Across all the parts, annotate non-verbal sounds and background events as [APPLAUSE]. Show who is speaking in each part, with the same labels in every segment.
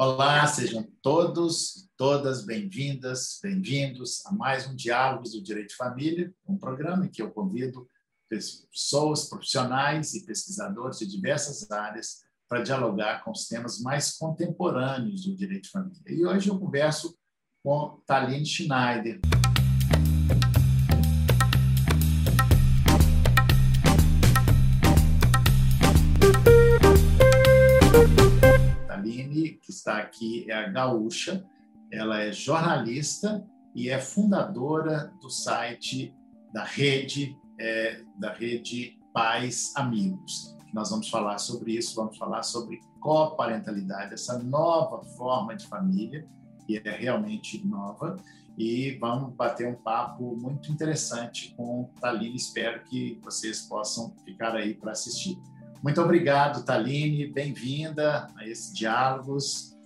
Speaker 1: Olá, sejam todos, todas bem-vindas, bem-vindos a mais um Diálogos do Direito de Família, um programa em que eu convido pessoas profissionais e pesquisadores de diversas áreas para dialogar com os temas mais contemporâneos do direito de família. E hoje eu converso com Taline Schneider. Que está aqui, é a gaúcha. Ela é jornalista e é fundadora do site da rede, é, da rede Pais Amigos. Nós vamos falar sobre isso, vamos falar sobre coparentalidade, essa nova forma de família, que é realmente nova, e vamos bater um papo muito interessante com Taline. Espero que vocês possam ficar aí para assistir. Muito obrigado, Taline. Bem-vinda a esses diálogos.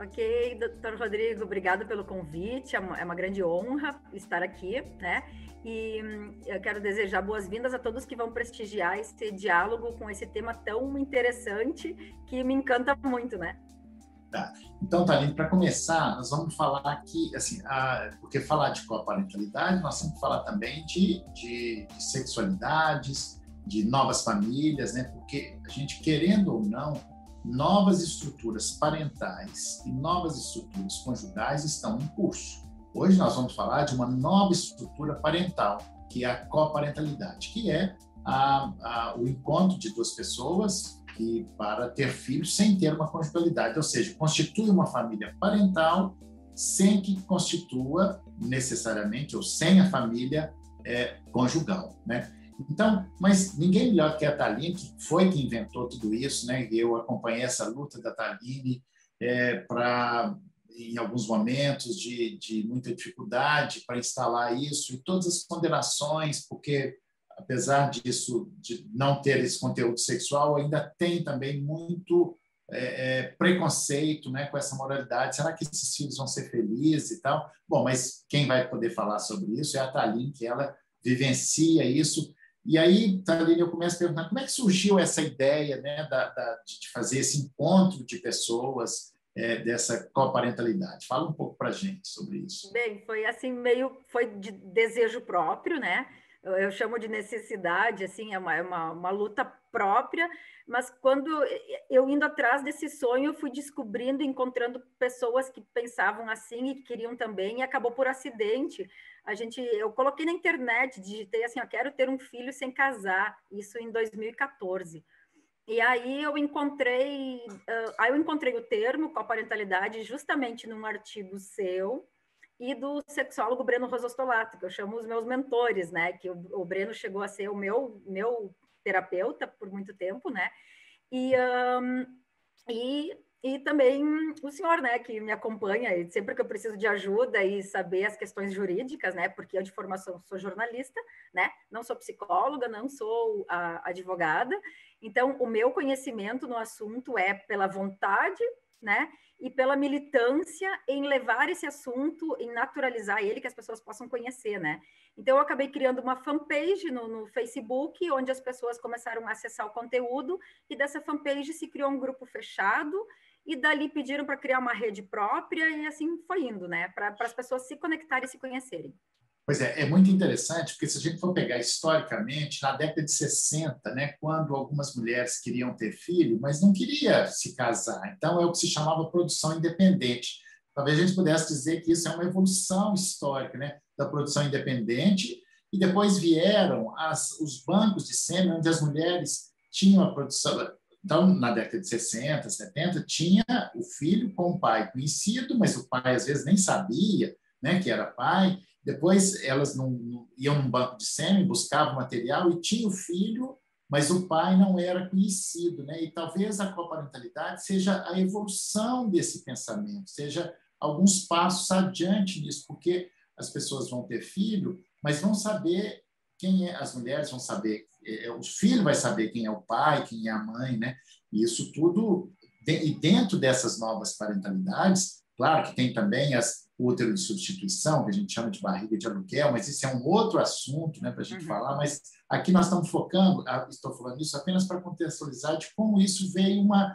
Speaker 2: Ok, doutor Rodrigo, obrigado pelo convite. É uma, é uma grande honra estar aqui, né? E hum, eu quero desejar boas-vindas a todos que vão prestigiar esse diálogo com esse tema tão interessante que me encanta muito, né?
Speaker 1: Tá. Então, Taline, para começar, nós vamos falar aqui, assim, a, porque falar de coparentalidade, nós temos que falar também de, de, de sexualidades, de novas famílias, né? Porque a gente querendo ou não, novas estruturas parentais e novas estruturas conjugais estão em curso. Hoje nós vamos falar de uma nova estrutura parental, que é a coparentalidade, que é a, a, o encontro de duas pessoas que para ter filhos sem ter uma conjugalidade, ou seja, constitui uma família parental sem que constitua necessariamente ou sem a família é, conjugal, né? Então, mas ninguém melhor que a Taline, que foi que inventou tudo isso, né? Eu acompanhei essa luta da Taline é, para, em alguns momentos de, de muita dificuldade para instalar isso e todas as condenações, porque apesar disso, de não ter esse conteúdo sexual, ainda tem também muito é, é, preconceito né, com essa moralidade. Será que esses filhos vão ser felizes e tal? Bom, mas quem vai poder falar sobre isso é a Taline, que ela vivencia isso e aí, Thaline, eu começo a perguntar como é que surgiu essa ideia né, da, da, de fazer esse encontro de pessoas é, dessa coparentalidade. Fala um pouco para a gente sobre isso.
Speaker 2: Bem, foi assim, meio, foi de desejo próprio, né? Eu, eu chamo de necessidade, assim, é uma, é uma, uma luta própria, mas quando eu indo atrás desse sonho, eu fui descobrindo, encontrando pessoas que pensavam assim e que queriam também, e acabou por acidente a gente, eu coloquei na internet, digitei assim, eu quero ter um filho sem casar, isso em 2014. E aí eu encontrei, uh, aí eu encontrei o termo coparentalidade justamente num artigo seu e do sexólogo Breno Rosostolato, que eu chamo os meus mentores, né? Que o, o Breno chegou a ser o meu meu terapeuta por muito tempo, né? E um, e e também o senhor, né, que me acompanha e sempre que eu preciso de ajuda e saber as questões jurídicas, né, porque eu de formação sou jornalista, né, não sou psicóloga, não sou a, advogada, então o meu conhecimento no assunto é pela vontade, né, e pela militância em levar esse assunto, em naturalizar ele, que as pessoas possam conhecer, né. Então eu acabei criando uma fanpage no, no Facebook, onde as pessoas começaram a acessar o conteúdo, e dessa fanpage se criou um grupo fechado, e dali pediram para criar uma rede própria e assim foi indo, né? Para as pessoas se conectarem e se conhecerem.
Speaker 1: Pois é, é muito interessante, porque se a gente for pegar historicamente, na década de 60, né, quando algumas mulheres queriam ter filho, mas não queria se casar, então é o que se chamava produção independente. Talvez a gente pudesse dizer que isso é uma evolução histórica né, da produção independente, e depois vieram as, os bancos de sêmen, onde as mulheres tinham a produção, então, na década de 60, 70, tinha o filho com o pai conhecido, mas o pai às vezes nem sabia né, que era pai. Depois elas não, não iam num banco de sêmen, buscavam material e tinha o filho, mas o pai não era conhecido. Né? E talvez a coparentalidade seja a evolução desse pensamento, seja alguns passos adiante nisso, porque as pessoas vão ter filho, mas vão saber quem é, as mulheres vão saber é, é, o filho vai saber quem é o pai, quem é a mãe, né? E isso tudo, e dentro dessas novas parentalidades, claro que tem também as útero de substituição, que a gente chama de barriga de aluguel, mas isso é um outro assunto, né, para a gente uhum. falar. Mas aqui nós estamos focando, estou falando isso apenas para contextualizar de como isso veio uma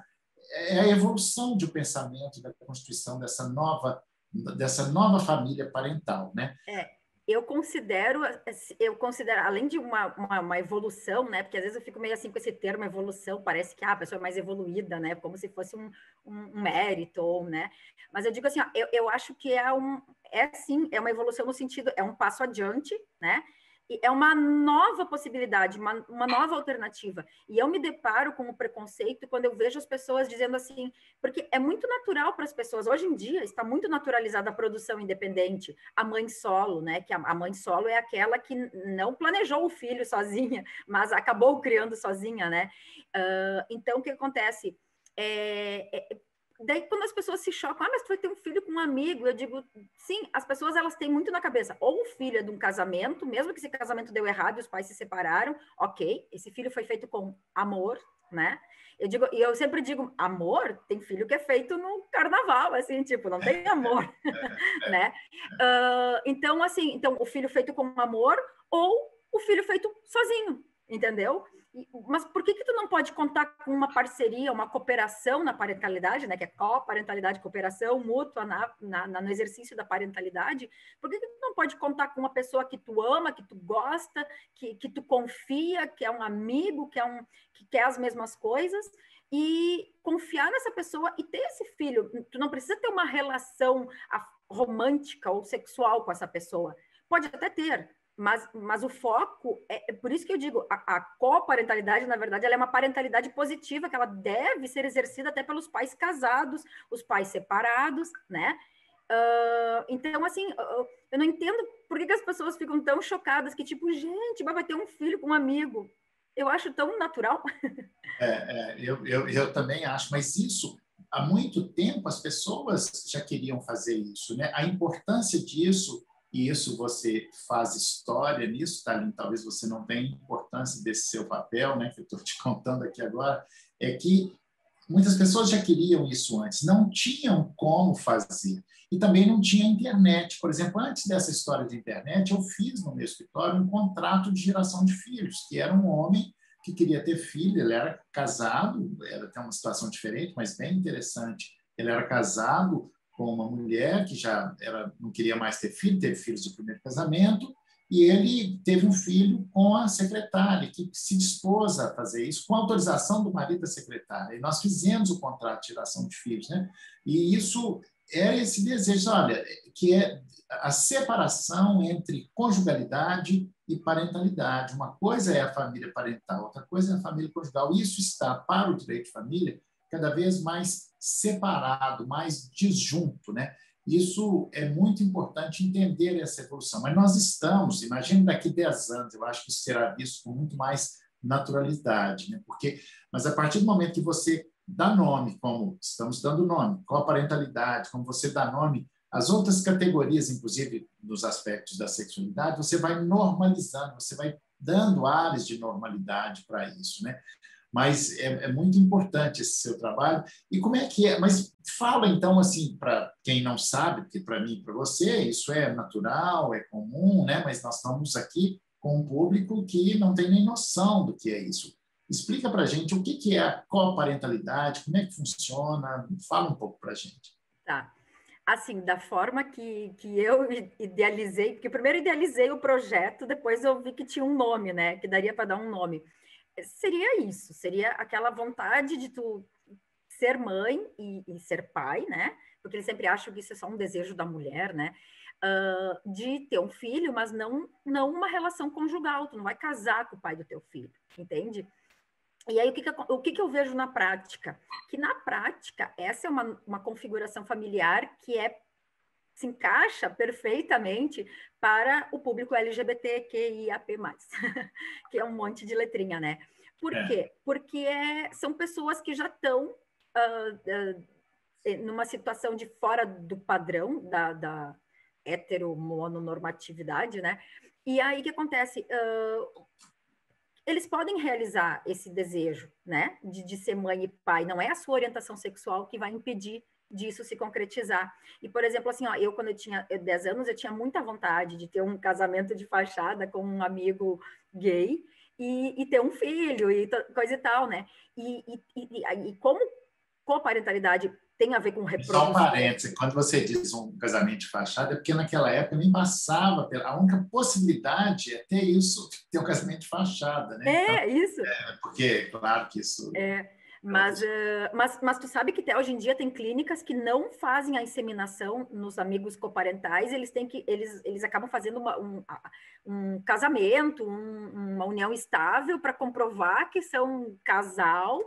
Speaker 1: é a evolução de um pensamento da constituição dessa nova dessa nova família parental, né?
Speaker 2: É, eu considero, eu considero, além de uma, uma, uma, evolução, né? Porque às vezes eu fico meio assim com esse termo evolução, parece que ah, a pessoa é mais evoluída, né? Como se fosse um, um, um mérito, né? Mas eu digo assim, ó, eu, eu acho que é um, é sim, é uma evolução no sentido, é um passo adiante, né? É uma nova possibilidade, uma, uma, nova alternativa. E eu me deparo com o preconceito quando eu vejo as pessoas dizendo assim, porque é muito natural para as pessoas, hoje em dia está muito naturalizada a produção independente, a mãe solo, né? Que a, a mãe solo é aquela que não planejou o filho [LAUGHS] sozinha, mas acabou criando sozinha, né? Uh, então, o que acontece? É, é, daí quando as pessoas se chocam, ah, mas tu vai ter um filho com um amigo, eu digo, sim, as pessoas elas têm muito na cabeça, ou o filho é de um casamento, mesmo que esse casamento deu errado e os pais se separaram, ok, esse filho foi feito com amor, né? Eu digo, e eu sempre digo, amor, tem filho que é feito no carnaval, assim, tipo, não tem amor, [LAUGHS] né? Uh, então, assim, então, o filho feito com amor ou o filho feito sozinho, entendeu? mas por que que tu não pode contar com uma parceria, uma cooperação na parentalidade, né, que é co-parentalidade, cooperação mútua na, na, na, no exercício da parentalidade? Por que que tu não pode contar com uma pessoa que tu ama, que tu gosta, que, que tu confia, que é um amigo, que é um que quer as mesmas coisas e confiar nessa pessoa e ter esse filho? Tu não precisa ter uma relação romântica ou sexual com essa pessoa. Pode até ter, mas, mas o foco, é, é, por isso que eu digo, a, a coparentalidade, na verdade, ela é uma parentalidade positiva, que ela deve ser exercida até pelos pais casados, os pais separados, né? Uh, então, assim, uh, eu não entendo por que, que, as pessoas ficam tão chocadas que, tipo, gente, vai ter um filho com um amigo. Eu acho tão natural. [LAUGHS]
Speaker 1: É, é eu, eu, eu também acho, mas isso, há muito tempo, as pessoas já queriam fazer isso, né? A importância disso e isso você faz história nisso, Thalin, talvez você não tenha importância desse seu papel, né, que eu estou te [LAUGHS] contando aqui agora, é que muitas pessoas já queriam isso antes, não tinham como fazer. E também não tinha internet. Por exemplo, antes dessa história de internet, eu fiz no meu escritório um contrato de geração de filhos, que era um homem que queria ter filho, ele era casado, era até uma situação diferente, mas bem interessante. Ele era casado com uma mulher que já era, não queria mais ter filho, teve filhos do primeiro casamento, e ele teve um filho com a secretária, que se dispôs a fazer isso com autorização do marido da secretária. E nós fizemos o contrato de geração de filhos. Né? E isso é esse desejo, olha, que é a separação entre conjugalidade e parentalidade. Uma coisa é a família parental, outra coisa é a família conjugal. Isso está para o direito de família cada vez mais separado, mais disjunto, né? Isso é muito importante entender essa evolução. Mas nós estamos, imagine daqui 10 anos, eu acho que isso será visto com muito mais naturalidade, né? Porque, mas a partir do momento que você dá nome, como estamos dando nome, qual a parentalidade, como você dá nome às outras categorias, inclusive nos aspectos da sexualidade, você vai normalizando, você vai dando áreas de normalidade para isso, né? Mas é, é, muito importante esse seu trabalho. E como é que é? Mas fala então assim para quem não sabe, porque para mim, para você, isso é natural, é comum, né? Mas nós estamos aqui com um público que não tem nem noção do que é isso. Explica para gente o que, que é a coparentalidade, como é que funciona, fala um pouco para gente.
Speaker 2: Tá. Assim, da forma que, que eu idealizei, porque primeiro idealizei o projeto, depois eu vi que tinha um nome, né? Que daria para dar um nome seria isso, seria aquela vontade de tu ser mãe e, e, ser pai, né? Porque eles sempre acham que isso é só um desejo da mulher, né? Uh, de ter um filho, mas não, não uma relação conjugal, tu não vai casar com o pai do teu filho, entende? E aí, o que, que, eu, o que, que eu vejo na prática? Que na prática, essa é uma, uma configuração familiar que é se encaixa perfeitamente para o público LGBTQIAP+, [LAUGHS] que é um monte de letrinha, né? Por é. quê? Porque é, são pessoas que já estão uh, uh, numa situação de fora do padrão da, da heteromononormatividade, né? E aí o que acontece? Uh, eles podem realizar esse desejo, né? De, de ser mãe e pai. Não é a sua orientação sexual que vai impedir disso se concretizar. E, por exemplo, assim, ó, eu quando eu tinha 10 anos, eu tinha muita vontade de ter um casamento de fachada com um amigo gay e, e ter um filho e coisa e tal, né? E, e, e, e como coparentalidade tem a ver com reprodução.
Speaker 1: Só um parênteses, quando você diz um casamento de fachada, é porque naquela época nem passava, pela, a única possibilidade é ter isso, ter um casamento de fachada, né?
Speaker 2: É, então, isso.
Speaker 1: É, porque, claro que isso...
Speaker 2: É. Mas, uh, mas, mas tu sabe que até hoje em dia tem clínicas que não fazem a inseminação nos amigos coparentais, eles têm que eles, eles acabam fazendo uma, um, um casamento, um, uma união estável para comprovar que são casal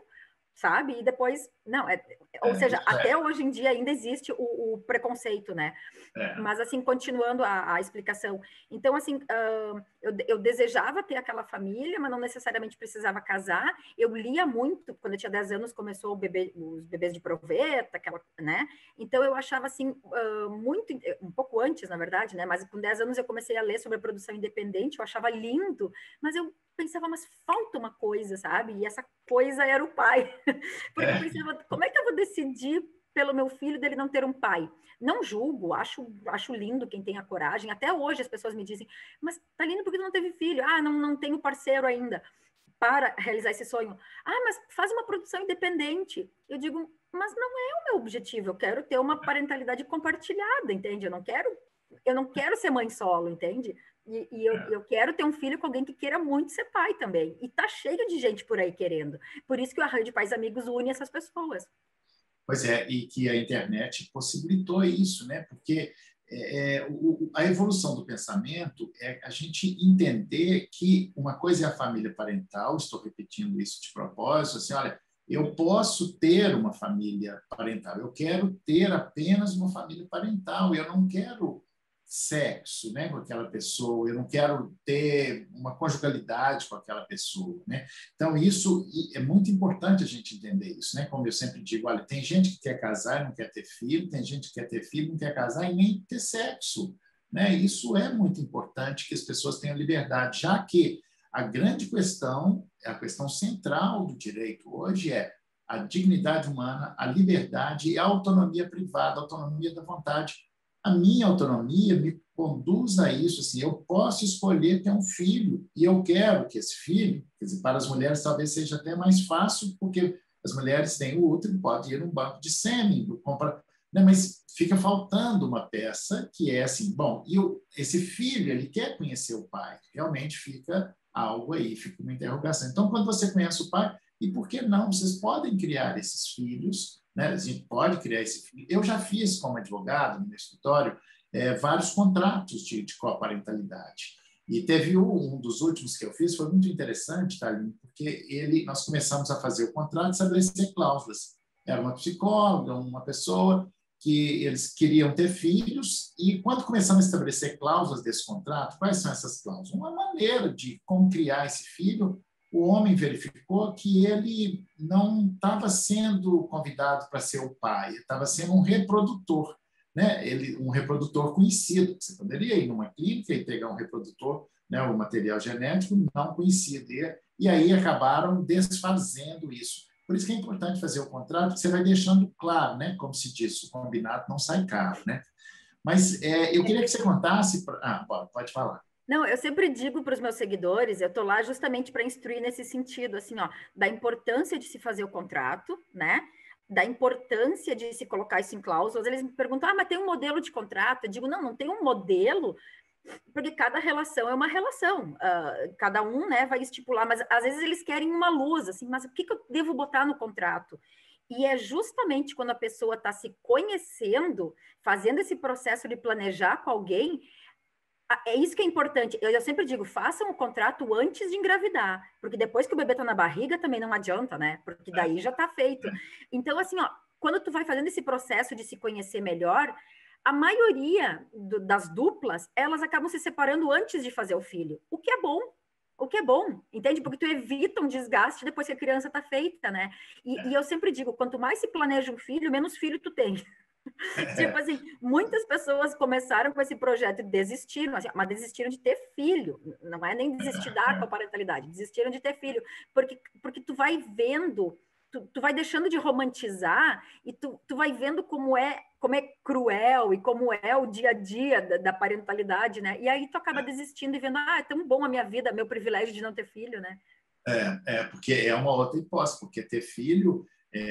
Speaker 2: sabe? E depois, não, é, ou é, seja, é. até hoje em dia ainda existe o, o preconceito, né? É. Mas, assim, continuando a, a explicação. Então, assim, uh, eu, eu, desejava ter aquela família, mas não necessariamente precisava casar. Eu lia muito, quando eu tinha 10 anos, começou bebê, os bebês de proveta, aquela, né? Então, eu achava, assim, uh, muito, um pouco antes, na verdade, né? Mas com 10 anos eu comecei a ler sobre a produção independente, eu achava lindo, mas eu pensava, mas falta uma coisa, sabe? E essa coisa era o pai. [LAUGHS] Porque é. eu pensava, como é que eu vou decidir pelo meu filho dele não ter um pai? Não julgo, acho, acho lindo quem tem a coragem. Até hoje as pessoas me dizem, mas tá lindo porque não teve filho. Ah, não, não tenho parceiro ainda para realizar esse sonho. Ah, mas faz uma produção independente. Eu digo, mas não é o meu objetivo. Eu quero ter uma parentalidade compartilhada, entende? Eu não quero, eu não quero ser mãe solo, entende? E, e eu, é. eu, quero ter um filho com alguém que queira muito ser pai também. E tá cheio de gente por aí querendo. Por isso que o Arranjo de Pais Amigos une essas pessoas.
Speaker 1: Pois é, e que a internet possibilitou isso, né? Porque é, é o, a evolução do pensamento é a gente entender que uma coisa é a família parental, estou repetindo isso de propósito, assim, olha, eu posso ter uma família parental, eu quero ter apenas uma família parental, eu não quero sexo né, com aquela pessoa, eu não quero ter uma conjugalidade com aquela pessoa. Né? Então, isso é muito importante a gente entender isso. Né? Como eu sempre digo, olha, tem gente que quer casar e não quer ter filho, tem gente que quer ter filho não quer casar e nem ter sexo. Né? Isso é muito importante que as pessoas tenham liberdade, já que a grande questão, a questão central do direito hoje é a dignidade humana, a liberdade e a autonomia privada, a autonomia da vontade a minha autonomia me conduz a isso. Assim, eu posso escolher ter um filho e eu quero que esse filho, quer dizer, para as mulheres talvez seja até mais fácil, porque as mulheres têm o útero, pode ir num banco de sêmen, compra, né? mas fica faltando uma peça que é assim, bom, e esse filho ele quer conhecer o pai, realmente fica algo aí, fica uma interrogação. Então, quando você conhece o pai, e por que não? Vocês podem criar esses filhos né? A gente pode criar esse. Eu já fiz, como advogado, no meu escritório, é, vários contratos de, de coparentalidade. E teve um, um, dos últimos que eu fiz, foi muito interessante, Thalina, porque ele, nós começamos a fazer o contrato e estabelecer cláusulas. Era uma psicóloga, uma pessoa que eles queriam ter filhos, e quando começamos a estabelecer cláusulas desse contrato, quais são essas cláusulas? Uma maneira de como criar esse filho o homem verificou que ele não estava sendo convidado para ser o pai, estava sendo um reprodutor, né? Ele, um reprodutor conhecido. Você poderia ir numa clínica e pegar um reprodutor, né, o material genético não conhecido. E, e aí acabaram desfazendo isso. Por isso que é importante fazer o contrato, você vai deixando claro, né? Como se diz, o combinado não sai caro, né? Mas é, eu queria que você contasse. Pra... Ah, pode falar.
Speaker 2: Não, eu sempre digo para os meus seguidores, eu estou lá justamente para instruir nesse sentido, assim, ó, da importância de se fazer o contrato, né? Da importância de se colocar isso em cláusulas. Eles me perguntam, ah, mas tem um modelo de contrato? Eu digo, não, não tem um modelo, porque cada relação é uma relação. Uh, cada um, né, vai estipular, mas às vezes eles querem uma luz, assim, mas o que, que eu devo botar no contrato? E é justamente quando a pessoa está se conhecendo, fazendo esse processo de planejar com alguém, é isso que é importante. Eu, eu sempre digo, façam o contrato antes de engravidar, porque depois que o bebê está na barriga também não adianta, né? Porque daí já está feito. É. Então, assim, ó, quando tu vai fazendo esse processo de se conhecer melhor, a maioria do, das duplas, elas acabam se separando antes de fazer o filho, o que é bom. O que é bom, entende? Porque tu evita um desgaste depois que a criança está feita, né? E, é. e eu sempre digo, quanto mais se planeja um filho, menos filho tu tem. [LAUGHS] tipo assim, muitas pessoas começaram com esse projeto e desistiram, assim, mas desistiram de ter filho, não é nem desistir da [LAUGHS] parentalidade, desistiram de ter filho, porque, porque tu vai vendo, tu, tu vai deixando de romantizar e tu, tu vai vendo como é como é cruel e como é o dia a dia da, da parentalidade, né? E aí tu acaba desistindo e vendo, ah, é tão bom a minha vida, meu privilégio de não ter filho, né?
Speaker 1: É, é porque é uma outra hipótese, porque ter filho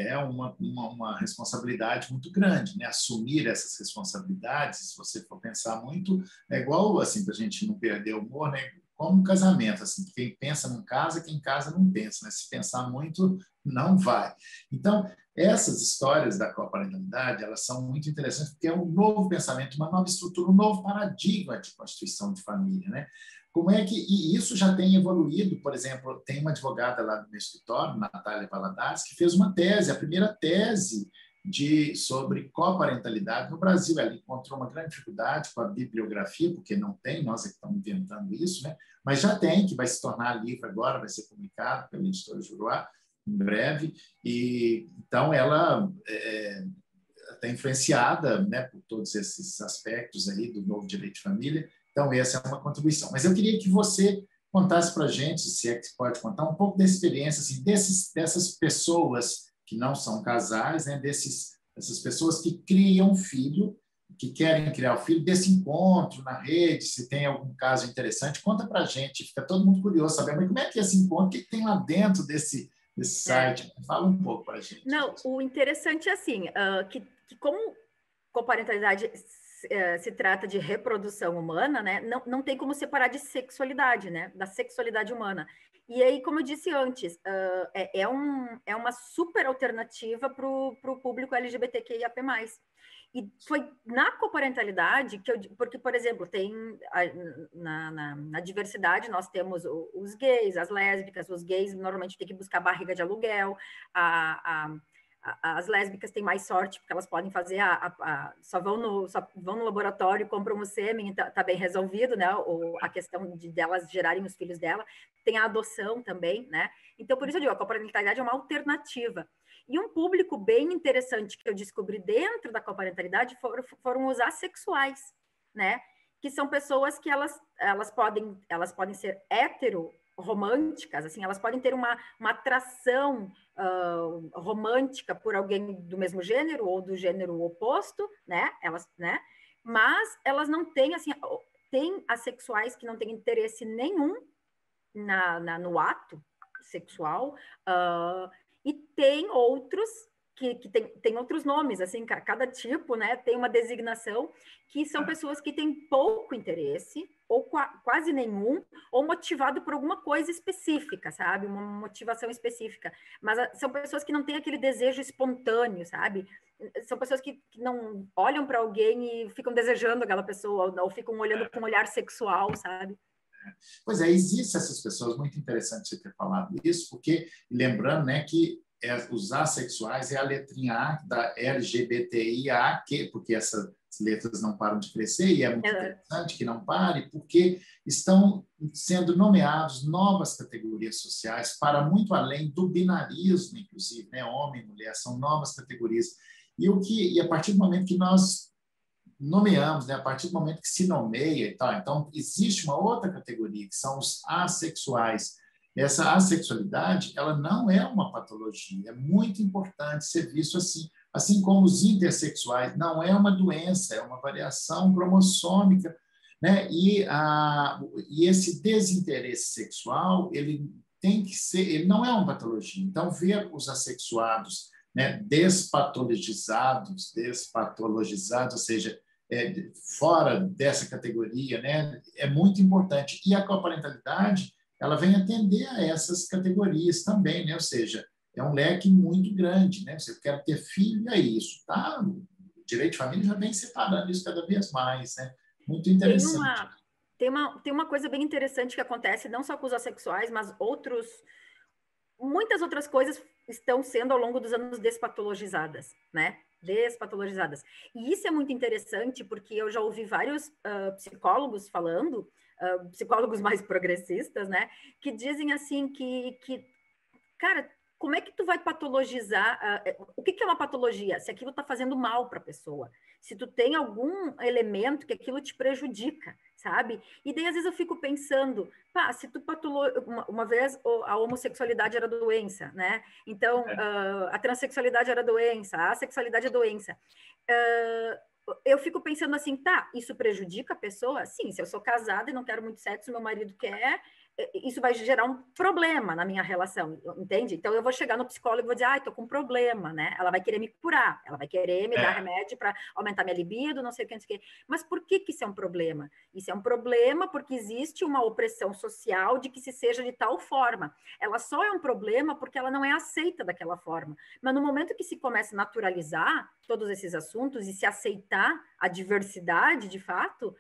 Speaker 1: é uma, uma, uma, responsabilidade muito grande, né? Assumir essas responsabilidades, se você for pensar muito, é igual assim para a gente não perder o humor, né? Como um casamento, assim, quem pensa não casa, quem casa não pensa, né? Se pensar muito, não vai. Então, essas histórias da coparentalidade, elas são muito interessantes porque é um novo pensamento, uma nova estrutura, um novo paradigma de constituição de família, né? Como é que e isso já tem evoluído? Por exemplo, tem uma advogada lá no meu escritório, Natália Valadares, que fez uma tese, a primeira tese de sobre coparentalidade no Brasil. Ela encontrou uma grande dificuldade com a bibliografia, porque não tem, nós é que estamos inventando isso, né? Mas já tem, que vai se tornar livro agora, vai ser publicado pelo editor Juruá em breve. E então ela é, está influenciada, né, por todos esses aspectos aí do novo direito de família então, essa é uma contribuição. Mas eu queria que você contasse para a gente, se é que pode contar, um pouco da experiência assim, desses, dessas pessoas que não são casais, né, desses, dessas pessoas que criam filho, que querem criar o filho, desse encontro na rede, se tem algum caso interessante. Conta para a gente, fica todo mundo curioso saber como é que é esse encontro, o que tem lá dentro desse, desse é. site? Fala um pouco para a gente.
Speaker 2: Não, o interessante é assim, uh, que, que como coparentalidade se trata de reprodução humana, né, não, não tem como separar de sexualidade, né, da sexualidade humana. E aí, como eu disse antes, uh, é, é, um, é uma super alternativa para o público LGBTQIAP+. E foi na coparentalidade que eu... Porque, por exemplo, tem... Na, na, na diversidade, nós temos os gays, as lésbicas. Os gays, normalmente, tem que buscar barriga de aluguel. A, a as lésbicas têm mais sorte porque elas podem fazer a, a, a só vão no só vão no laboratório compram o sêmen tá, tá, bem resolvido né o, a questão de delas gerarem os filhos dela. Tem a adoção também né. Então por isso eu digo a coparentalidade é uma alternativa. E um público bem interessante que eu descobri dentro da coparentalidade foram, foram os assexuais né que são pessoas que elas elas podem elas podem ser hetero românticas, assim, elas podem ter uma, uma atração uh, romântica por alguém do mesmo gênero ou do gênero oposto, né? Elas, né? Mas elas não têm, assim, tem assexuais que não têm interesse nenhum na, na no ato sexual uh, e tem outros que, que tem, tem outros nomes, assim, cada tipo, né, tem uma designação, que são pessoas que têm pouco interesse, ou quase nenhum, ou motivado por alguma coisa específica, sabe? Uma motivação específica. Mas ah, são pessoas que não têm aquele desejo espontâneo, sabe? São pessoas que, que não olham para alguém e ficam desejando aquela pessoa, ou, ou ficam olhando com um olhar sexual, sabe?
Speaker 1: Pois é, existem essas pessoas, muito interessante você ter falado isso, porque, lembrando, né, que é, os assexuais é a letrinha A da LGBTIA, que, porque essas letras não param de crescer, e é muito interessante que não pare, porque estão sendo nomeados novas categorias sociais para muito além do binarismo, inclusive, né? homem e mulher, são novas categorias. E, o que, e a partir do momento que nós nomeamos, né? a partir do momento que se nomeia e tal, então existe uma outra categoria, que são os assexuais, essa assexualidade, ela não é uma patologia, é muito importante ser visto assim, assim como os intersexuais, não é uma doença, é uma variação cromossômica, né? E, a, e esse desinteresse sexual, ele tem que ser, ele não é uma patologia. Então, ver os assexuados né, despatologizados, despatologizados, ou seja, é, fora dessa categoria, né, é muito importante. E a coparentalidade, ela vem atender a essas categorias também, né? ou seja, é um leque muito grande. Né? Você quer ter filho, é isso. Tá? O direito de família já vem separando isso cada vez mais. Né? Muito interessante.
Speaker 2: Tem uma, tem, uma, tem uma coisa bem interessante que acontece, não só com os assexuais, mas outros. Muitas outras coisas estão sendo ao longo dos anos despatologizadas, né? Despatologizadas. E isso é muito interessante porque eu já ouvi vários uh, psicólogos falando uh, psicólogos mais progressistas, né, que dizem assim que, que cara, como é que tu vai patologizar? Uh, o que, que, é uma patologia? Se aquilo está fazendo mal para a pessoa, se tu tem algum elemento que aquilo te prejudica, sabe? E daí às vezes eu fico pensando, pá, se tu patolo... uma, uma vez a homossexualidade era doença, né? Então uh, a transexualidade era doença, a sexualidade é doença. Uh, eu fico pensando assim, tá, isso prejudica a pessoa? Sim, se eu sou casada e não quero muito sexo, meu marido quer, isso vai gerar um problema na minha relação, entende? Então eu vou chegar no psicólogo e vou dizer, ai, ah, tô com um problema, né? Ela vai querer me curar, ela vai querer me é. dar remédio para aumentar minha libido, não sei o que, não sei o que. Mas por que que isso é um problema? Isso é um problema porque existe uma opressão social de que se seja de tal forma. Ela só é um problema porque ela não é aceita daquela forma. Mas no momento que se começa a naturalizar todos esses assuntos e se aceitar a diversidade de fato,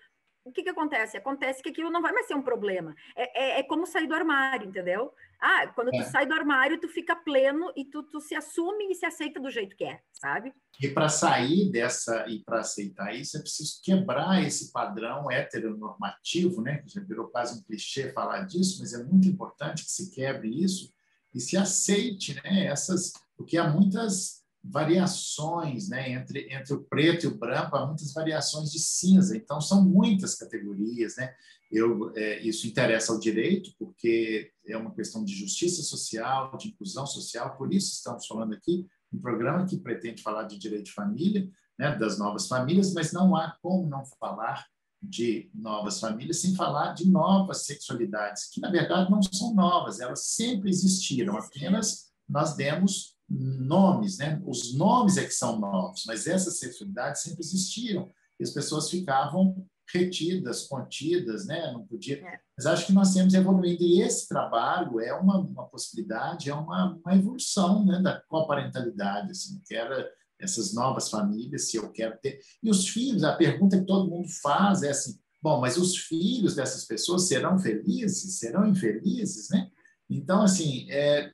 Speaker 2: o que, que acontece? Acontece que aquilo não vai mais ser um problema. É, é, é como sair do armário, entendeu? Ah, quando tu é. sai do armário, tu fica pleno e tu, tu se assume e se aceita do jeito que é, sabe?
Speaker 1: E para sair dessa e para aceitar isso, é preciso quebrar esse padrão heteronormativo, né? Que já virou quase um clichê falar disso, mas é muito importante que se quebre isso e se aceite, né? Essas, porque há muitas variações né, entre, entre o preto e o branco, há muitas variações de cinza, então são muitas categorias. Né? Eu, é, isso interessa ao direito, porque é uma questão de justiça social, de inclusão social, por isso estamos falando aqui um programa que pretende falar de direito de família, né, das novas famílias, mas não há como não falar de novas famílias sem falar de novas sexualidades, que na verdade não são novas, elas sempre existiram, apenas nós demos nomes, né? Os nomes é que são novos, mas essas sexualidades sempre existiram e as pessoas ficavam retidas, contidas, né? Não podia. É. Mas acho que nós temos evoluído e esse trabalho é uma, uma possibilidade, é uma, uma evolução, né? Da coparentalidade, assim, que era essas novas famílias, se eu quero ter. E os filhos, a pergunta que todo mundo faz é assim: bom, mas os filhos dessas pessoas serão felizes, serão infelizes, né? Então, assim, é,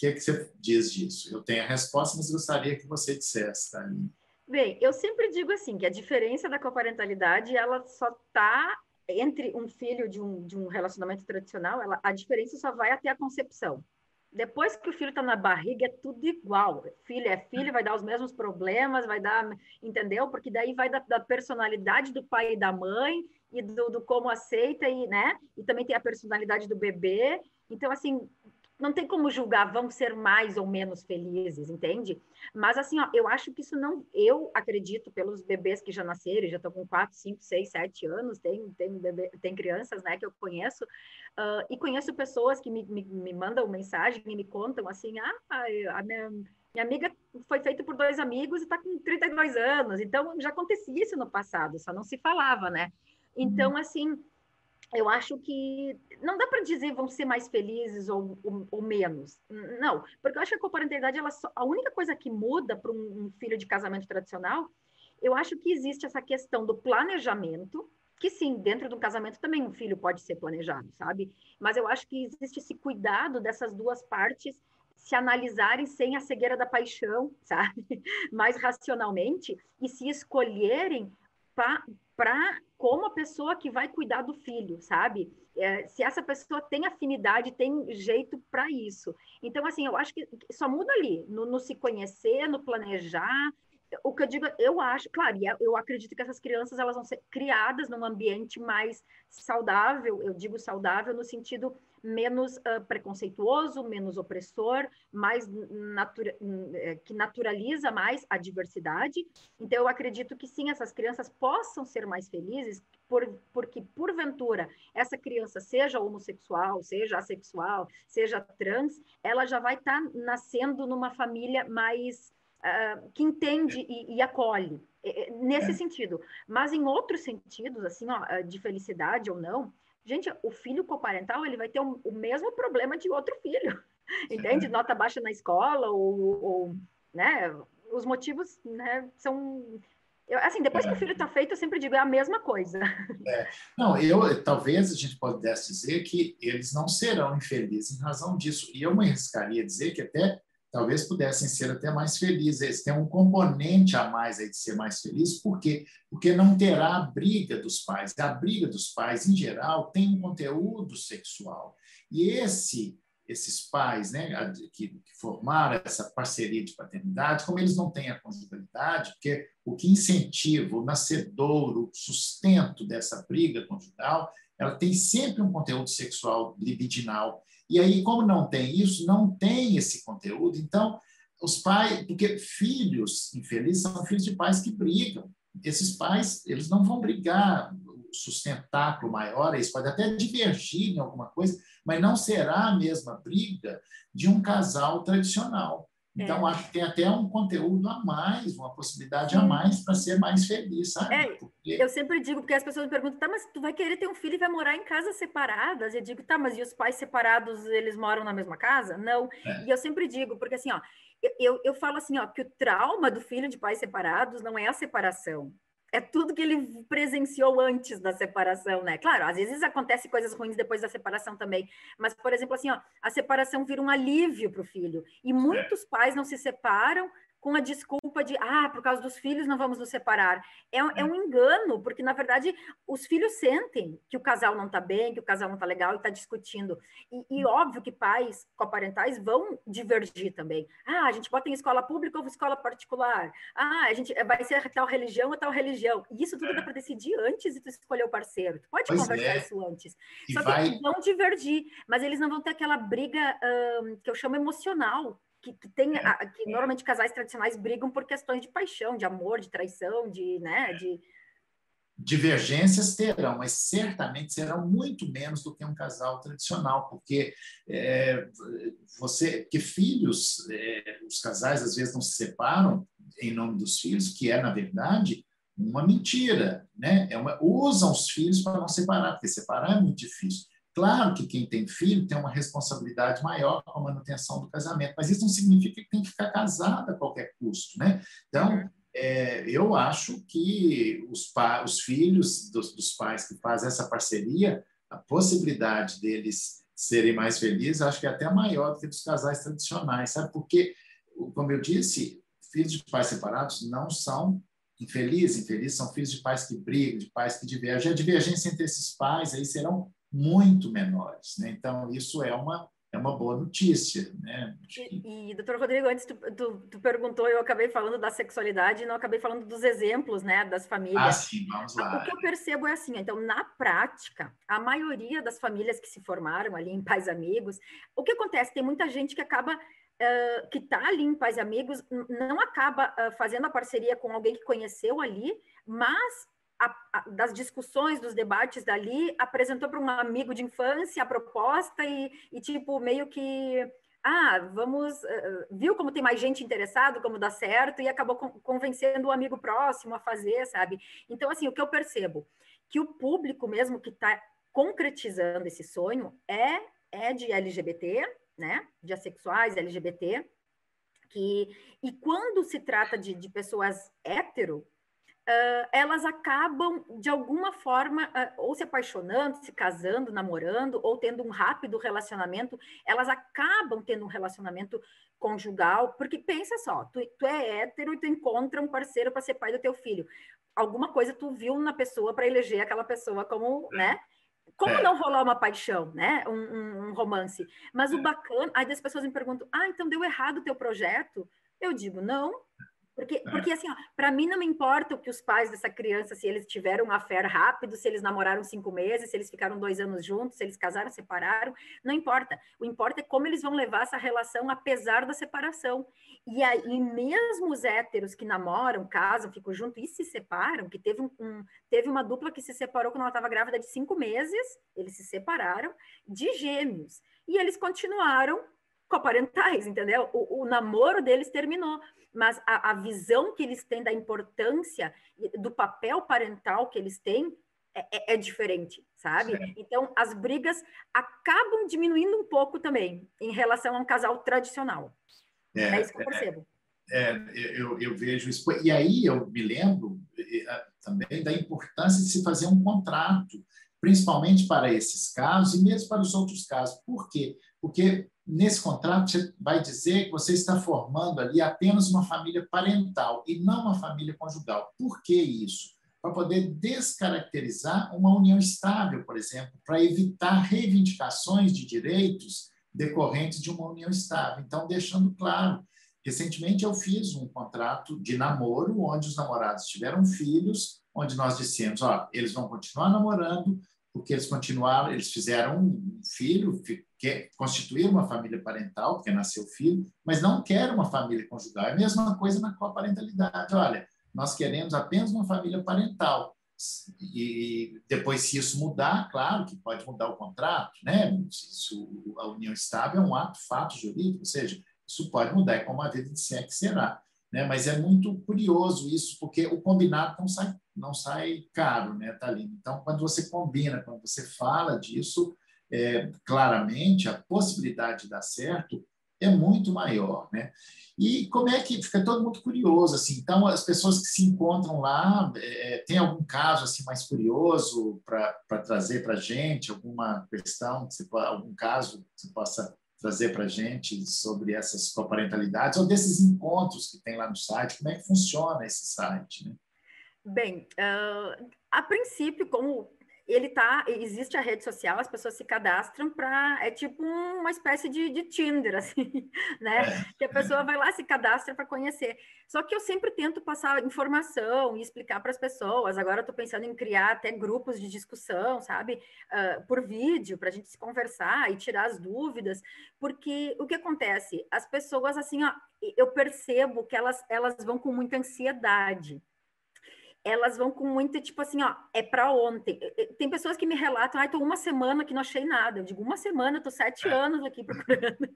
Speaker 1: que, é que você diz disso? Eu tenho a resposta, mas gostaria que você dissesse, Thaline.
Speaker 2: Bem, eu sempre digo assim, que a diferença da coparentalidade, ela só está entre um filho de um, de um relacionamento tradicional, ela, a diferença só vai até a concepção. Depois que o filho está na barriga, é tudo igual. Filho é filho, vai dar os mesmos problemas, vai dar, entendeu? Porque daí vai da, da personalidade do pai e da mãe e do, do, como aceita e, né? E também tem a personalidade do bebê. Então, assim, não tem como julgar, vão ser mais ou menos felizes, entende? Mas assim, ó, eu acho que isso não, eu acredito pelos bebês que já nasceram, já estão com 4, 5, 6, 7 anos, tem, tem, bebê, tem crianças, né, que eu conheço, uh, e conheço pessoas que me, me, me, mandam mensagem e me contam assim, ah, a minha, minha amiga foi feita por dois amigos e está com 32 anos, então já acontecia isso no passado, só não se falava, né? Então, uhum. assim, eu acho que não dá para dizer vão ser mais felizes ou, ou, ou, menos. Não, porque eu acho que a coparentalidade, ela só, a única coisa que muda para um, um filho de casamento tradicional, eu acho que existe essa questão do planejamento, que sim, dentro do casamento também um filho pode ser planejado, sabe? Mas eu acho que existe esse cuidado dessas duas partes se analisarem sem a cegueira da paixão, [LAUGHS] sabe? Mais racionalmente e se escolherem para como a pessoa que vai cuidar do filho, sabe? É, se essa pessoa tem afinidade, tem jeito para isso. Então, assim, eu acho que só muda ali, no, no, se conhecer, no planejar. O que eu digo, eu acho, claro, é, eu acredito que essas crianças elas vão ser criadas num ambiente mais saudável, eu digo saudável no sentido menos uh, preconceituoso, menos opressor, mais natura, eh, que naturaliza mais a diversidade. Então, eu acredito que sim, essas crianças possam ser mais felizes, por, porque, porventura, essa criança, seja homossexual, seja assexual, seja trans, ela já vai estar tá nascendo numa família mais. Uh, que entende e, e acolhe, nesse é. sentido. Mas em outros sentidos, assim, ó, de felicidade ou não, Gente, o filho coparental ele vai ter o, o mesmo problema de outro filho, [LAUGHS] entende? Nota baixa na escola ou, ou né? Os motivos, né? São eu, assim, depois é. que o filho está feito, eu sempre digo, é a mesma coisa. [LAUGHS]
Speaker 1: É. Não, eu talvez a gente pudesse dizer que eles não serão infelizes em razão disso. E eu me arriscaria dizer que até talvez pudessem ser até mais felizes. Eles têm um componente a mais aí de ser mais feliz, por quê? Porque não terá a briga dos pais. A briga dos pais, em geral, tem um conteúdo sexual. E esse esses pais né, que, que, formaram essa parceria de paternidade, como eles não têm a conjugalidade, porque o que incentiva, o nascedouro, o sustento dessa briga conjugal, ela tem sempre um conteúdo sexual libidinal. E aí, como não tem isso, não tem esse conteúdo, então os pais, porque filhos infelizes são filhos de pais que brigam. Esses pais, eles não vão brigar. sustentáculo maior, eles podem até divergir em alguma coisa, mas não será a mesma briga de um casal tradicional. Então, é. acho que tem até um conteúdo a mais, uma possibilidade a mais para ser mais feliz, sabe?
Speaker 2: É, porque... Eu sempre digo, porque as pessoas me perguntam, tá, mas tu vai querer ter um filho e vai morar em casas separadas? Eu digo, tá, mas e os pais separados, eles moram na mesma casa? Não. É. E eu sempre digo, porque assim, ó, eu, eu falo assim, ó, que o trauma do filho de pais separados não é a separação, é tudo que ele presenciou antes da separação, né? Claro, às vezes acontece coisas ruins depois da separação também, mas, por exemplo, assim, ó, a separação vira um alívio para o filho. E muitos pais não se separam com a desculpa de, ah, por causa dos filhos não vamos nos separar. É, é um engano, porque, na verdade, os filhos sentem que o casal não está bem, que o casal não está legal e está discutindo. E, e, óbvio que pais coparentais vão divergir também. Ah, a gente bota em escola pública ou escola particular. Ah, a gente vai ser tal religião ou tal religião. E isso tudo é. dá para decidir antes de tu escolher o parceiro. Tu pode pois conversar é. isso antes. E Só vai... que eles vão divergir, mas eles não vão ter aquela briga que eu chamo emocional que, que tem é, a, que é. normalmente casais tradicionais brigam por questões de paixão, de amor, de traição, de, né, de
Speaker 1: divergências terão, mas certamente serão muito menos do que um casal tradicional, porque é, você, que filhos, é, os casais às vezes não se separam em nome dos filhos, que é na verdade uma mentira, né? É uma, usam os filhos para não separar, porque separar é muito difícil. Claro que quem tem filho tem uma responsabilidade maior com a manutenção do casamento, mas isso não significa que tem que ficar casado a qualquer custo, né? Então, uhum. é, eu acho que os, os filhos dos, dos, pais que fazem essa parceria, a possibilidade deles serem mais felizes, acho que é até maior do que dos casais tradicionais, sabe? Porque, como eu disse, filhos de pais separados não são infelizes, infelizes são filhos de pais que brigam, de pais que divergem. A divergência entre esses pais aí serão muito menores. Né? Então, isso é uma, é uma boa notícia. Né?
Speaker 2: E, e, doutor Rodrigo, antes tu, tu, tu, perguntou, eu acabei falando da sexualidade e não acabei falando dos exemplos né, das famílias. Ah,
Speaker 1: sim, vamos lá.
Speaker 2: O que eu percebo é assim, então, na prática, a maioria das famílias que se formaram ali em Pais Amigos, o que acontece? Tem muita gente que acaba Uh, que está ali em Pais Amigos, não acaba uh, fazendo a parceria com alguém que conheceu ali, mas a, a, das discussões, dos debates dali, apresentou para um amigo de infância a proposta e, e tipo, meio que ah, vamos, uh, viu como tem mais gente interessada, como dá certo, e acabou convencendo o amigo próximo a fazer, sabe? Então, assim, o que eu percebo, que o público mesmo que está concretizando esse sonho é, é de LGBT, né, de assexuais, LGBT, que, e quando se trata de, de pessoas hétero, uh, elas acabam, de alguma forma, uh, ou se apaixonando, se casando, namorando, ou tendo um rápido relacionamento, elas acabam tendo um relacionamento conjugal, porque pensa só, tu, tu é hétero e tu encontra um parceiro para ser pai do teu filho. Alguma coisa tu viu na pessoa para eleger aquela pessoa como, né? Como é. não rolar uma paixão, né? Um, um, um romance. Mas é. o bacana, aí as pessoas me perguntam: ah, então deu errado o teu projeto? Eu digo, não, porque, é. porque assim, para mim não me importa o que os pais dessa criança, se eles tiveram uma fé rápido, se eles namoraram cinco meses, se eles ficaram dois anos juntos, se eles casaram, separaram, não importa. O importa é como eles vão levar essa relação apesar da separação. E aí, mesmo os héteros que namoram, casam, ficam juntos e se separam, que teve, um, um teve uma dupla que se separou quando ela estava grávida de cinco meses, eles se separaram, de gêmeos. E eles continuaram coparentais, entendeu? O, o namoro deles terminou mas a, a visão que eles têm da importância do papel parental que eles têm é, é, é diferente, sabe? Então, as brigas acabam diminuindo um pouco também em relação a um casal tradicional. É, é isso que eu é, percebo.
Speaker 1: É, eu, eu, vejo isso. E aí eu me lembro também da importância de se fazer um contrato, principalmente para esses casos e mesmo para os outros casos. Por quê? Porque nesse contrato você vai dizer que você está formando ali apenas uma família parental e não uma família conjugal. Por que isso? Para poder descaracterizar uma união estável, por exemplo, para evitar reivindicações de direitos decorrentes de uma união estável. Então, deixando claro, recentemente eu fiz um contrato de namoro onde os namorados tiveram filhos, onde nós dissemos, ó, eles vão continuar namorando, porque eles continuaram, eles fizeram um filho, que constituíram uma família parental, porque nasceu filho, mas não querem uma família conjugal. É a mesma coisa na coparentalidade. Olha, nós queremos apenas uma família parental. e depois, se isso mudar, claro que pode mudar o contrato, né? Isso, a união estável é um ato, fato jurídico, ou seja, isso pode mudar, é como a vida de que será. Né? Mas é muito curioso isso, porque o combinado não sai, não sai caro, né, Thalina? Então, quando você combina, quando você fala disso, é, claramente, a possibilidade de dar certo é muito maior, né? E como é que fica todo mundo curioso assim? Então as pessoas que se encontram lá, é, tem algum caso assim mais curioso para trazer para gente? Alguma questão, que você, algum caso que você possa trazer para gente sobre essas coparentalidades ou desses encontros que tem lá no site? Como é que funciona esse site? Né?
Speaker 2: Bem, uh, a princípio, como ele tá, existe a rede social, as pessoas se cadastram para, é tipo uma espécie de, de Tinder, [LAUGHS] assim, né? É. Que a pessoa vai lá, se cadastra para conhecer. Só que eu sempre tento passar informação e explicar para as pessoas. Agora eu estou pensando em criar até grupos de discussão, sabe? Uh, por vídeo, para a gente se conversar e tirar as dúvidas, porque o que acontece? As pessoas, assim, ó, eu percebo que elas, elas vão com muita ansiedade elas vão com muita, tipo assim, ó, é para ontem. Tem pessoas que me relatam, ai, tô uma semana que não achei nada. Eu digo, uma semana, tô sete é. anos aqui [LAUGHS] procurando,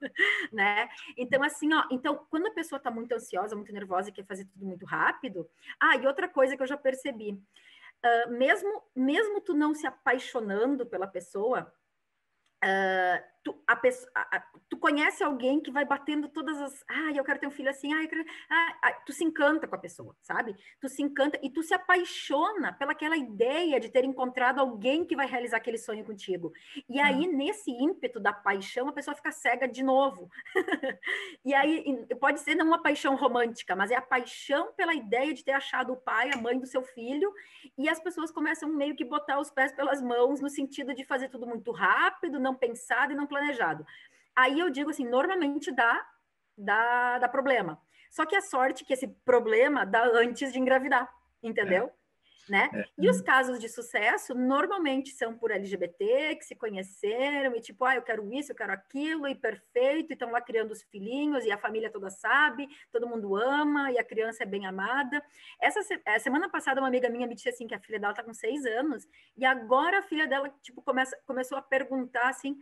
Speaker 2: né? Então, assim, ó, então, quando a pessoa tá muito ansiosa, muito nervosa e quer fazer tudo muito rápido, ah, e outra coisa que eu já percebi, uh, mesmo, mesmo tu não se apaixonando pela pessoa, Uh, tu, a pessoa, a, a, tu conhece alguém que vai batendo todas as. Ah, eu quero ter um filho assim. Ah, quero, ah, tu se encanta com a pessoa, sabe? Tu se encanta e tu se apaixona pelaquela ideia de ter encontrado alguém que vai realizar aquele sonho contigo. E aí, nesse ímpeto da paixão, a pessoa fica cega de novo. [LAUGHS] e aí, pode ser não uma paixão romântica, mas é a paixão pela ideia de ter achado o pai, a mãe do seu filho. E as pessoas começam meio que botar os pés pelas mãos, no sentido de fazer tudo muito rápido, não pensado e não planejado. Aí eu digo assim, normalmente dá, dá, dá problema. Só que a sorte é que esse problema dá antes de engravidar, entendeu? É né? É. E os casos de sucesso normalmente são por LGBT que se conheceram e tipo, ah, eu quero isso, eu quero aquilo, e perfeito, e estão lá criando os filhinhos, e a família toda sabe, todo mundo ama, e a criança é bem amada. Essa é, semana passada, uma amiga minha me disse assim que a filha dela tá com seis anos, e agora a filha dela, tipo, começa, começou a perguntar assim.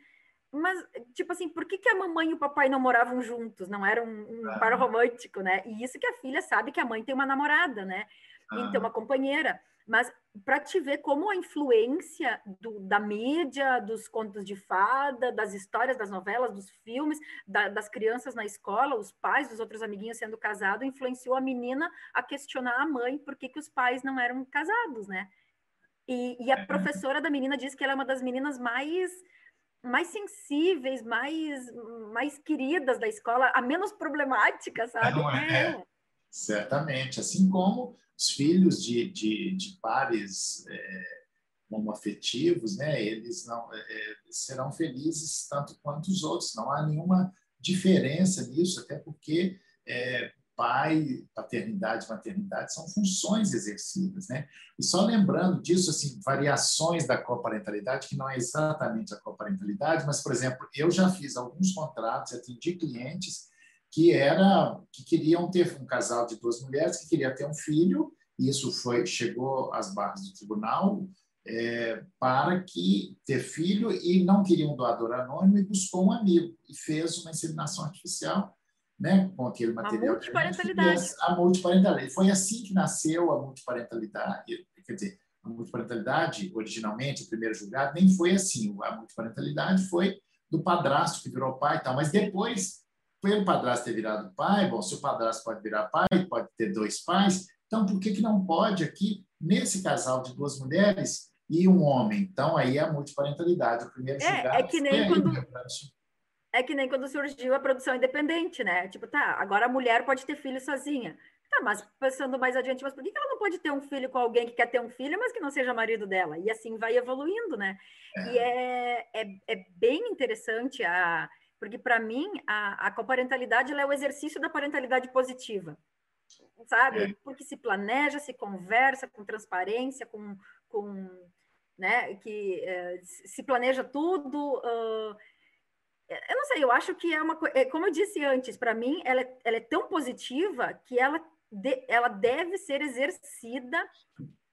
Speaker 2: Mas, tipo assim, por que, que a mamãe e o papai não moravam juntos? Não era um, um ah. par romântico, né? E isso que a filha sabe que a mãe tem uma namorada, né? Ah. Então, uma companheira. Mas para te ver como a influência do, da mídia, dos contos de fada, das histórias, das novelas, dos filmes, da, das crianças na escola, os pais dos outros amiguinhos sendo casados, influenciou a menina a questionar a mãe por que, que os pais não eram casados, né? E, e a é. professora da menina disse que ela é uma das meninas mais mais sensíveis, mais mais queridas da escola, a menos problemática, sabe?
Speaker 1: Não, é, é. Certamente, assim como os filhos de, de, de pares é, homoafetivos, né, eles não é, serão felizes tanto quanto os outros. Não há nenhuma diferença nisso, até porque é, pai, paternidade, maternidade são funções exercidas, né? E só lembrando disso, assim, variações da coparentalidade, que não é exatamente a coparentalidade, mas, por exemplo, eu já fiz alguns contratos, atendi clientes que era que queriam ter um casal de duas mulheres que queria ter um filho e isso foi chegou às barras do tribunal é, para que ter filho e não queria um doador anônimo e buscou um amigo e fez uma inseminação artificial né, com aquele material.
Speaker 2: A multiparentalidade.
Speaker 1: A multiparentalidade. Foi assim que nasceu a multiparentalidade. Quer dizer, a multiparentalidade, originalmente, o primeiro julgado, nem foi assim. A multiparentalidade foi do padrasto que virou pai e tal, mas depois pelo padrasto ter virado pai, bom, se o padrasto pode virar pai, pode ter dois pais, então por que, que não pode aqui, nesse casal de duas mulheres e um homem? Então aí é a multiparentalidade, o primeiro
Speaker 2: é, é que nem quando... É que nem quando surgiu a produção independente, né? Tipo, tá, agora a mulher pode ter filho sozinha. Tá, mas pensando mais adiante, mas por que ela não pode ter um filho com alguém que quer ter um filho, mas que não seja marido dela? E assim vai evoluindo, né? É. E é, é, é bem interessante a, porque, para mim, a, a coparentalidade é o exercício da parentalidade positiva, sabe? É. Porque se planeja, se conversa com transparência, com, com né, que é, se planeja tudo. Uh, eu não sei, eu acho que é uma coisa, é, como eu disse antes, para mim, ela é, ela é tão positiva que ela, de, ela deve ser exercida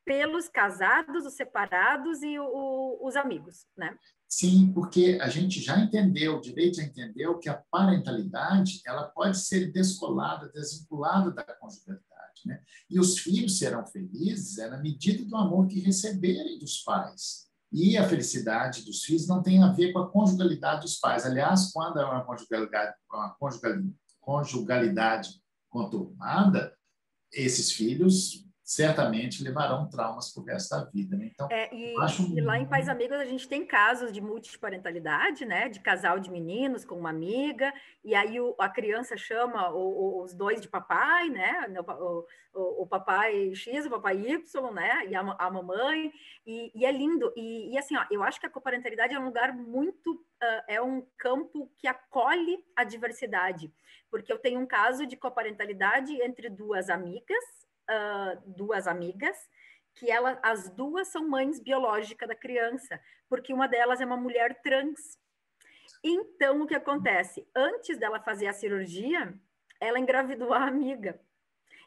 Speaker 2: pelos casados, os separados e o, os amigos, né?
Speaker 1: Sim, porque a gente já entendeu, o direito já entendeu que a parentalidade ela pode ser descolada, desvinculada da conjugalidade, né? E os filhos serão felizes é na medida do amor que receberem dos pais. E a felicidade dos filhos não tem a ver com a conjugalidade dos pais. Aliás, quando é uma conjugalidade, uma conjugalidade conturbada, esses filhos certamente levarão traumas para o resto da vida. Né? Então,
Speaker 2: é, e, acho... e, lá em Pais Amigos a gente tem casos de multiparentalidade, né? De casal de meninos com uma amiga, e aí o, a criança chama o, o, os dois de papai, né? O, papai X, o papai Y, né? E a, a mamãe, e, e, é lindo. E, assim, ó, eu acho que a coparentalidade é um lugar muito, uh, é um campo que acolhe a diversidade, porque eu tenho um caso de coparentalidade entre duas amigas, uh, duas amigas, que ela, as duas são mães biológicas da criança, porque uma delas é uma mulher trans. Então, o que acontece? Antes dela fazer a cirurgia, ela engravidou a amiga.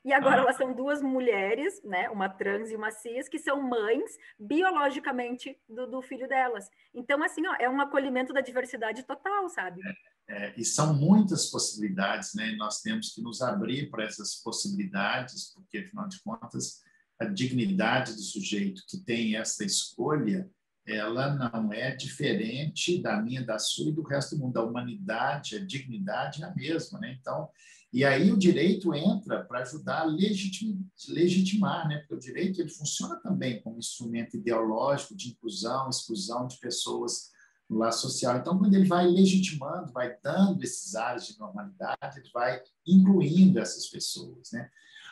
Speaker 2: E agora ah. elas são duas mulheres, né, uma trans e uma cis, que são mães biologicamente do, do filho delas. Então, assim, ó, é um acolhimento da diversidade total, sabe?
Speaker 1: É, e são muitas possibilidades, né? E nós temos que nos abrir para essas possibilidades, porque, afinal de contas, a dignidade do sujeito que tem essa escolha, ela não é diferente da minha, da sua e do resto do mundo. A humanidade, a dignidade é a mesma, né? Então, e aí o direito entra para ajudar a legitimar, né? porque o direito ele funciona também como instrumento ideológico de inclusão, exclusão de pessoas no laço social. Então, quando ele vai legitimando, vai dando esses ares de normalidade, ele vai incluindo essas pessoas. Né?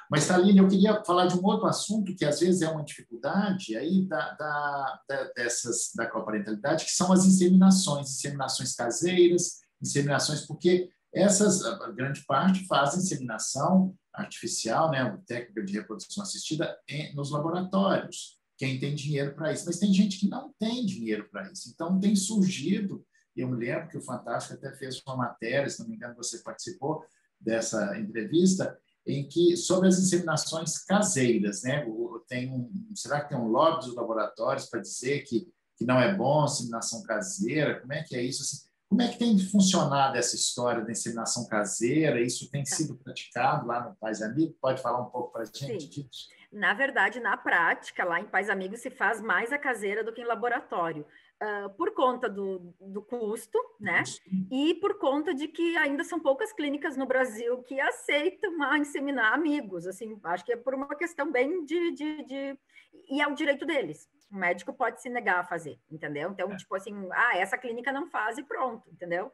Speaker 1: Mas, Taline, eu queria falar de um outro assunto que às vezes é uma dificuldade aí da, da, da, dessas, da coparentalidade, que são as inseminações, inseminações caseiras, inseminações, porque essas, grande parte, fazem inseminação artificial, né, técnica de reprodução assistida, em, nos laboratórios. Quem tem dinheiro para isso. Mas tem gente que não tem dinheiro para isso. Então, tem surgido, e eu me lembro que o Fantástico até fez uma matéria, se não me engano, você participou dessa entrevista, em que sobre as inseminações caseiras, né? Tem um, será que tem um lobby dos laboratórios para dizer que, que não é bom a inseminação caseira? Como é que é isso? Assim, como é que tem funcionado essa história da inseminação caseira? Isso tem tá. sido praticado lá no Pais Amigos? Pode falar um pouco para a gente Sim. disso?
Speaker 2: Na verdade, na prática, lá em Pais Amigos se faz mais a caseira do que em laboratório. Uh, por conta do, do custo, né? E por conta de que ainda são poucas clínicas no Brasil que aceitam inseminar amigos. Assim, acho que é por uma questão bem de, de, de... E é o direito deles. O médico pode se negar a fazer, entendeu? Então, é. tipo assim, ah, essa clínica não faz e pronto, entendeu?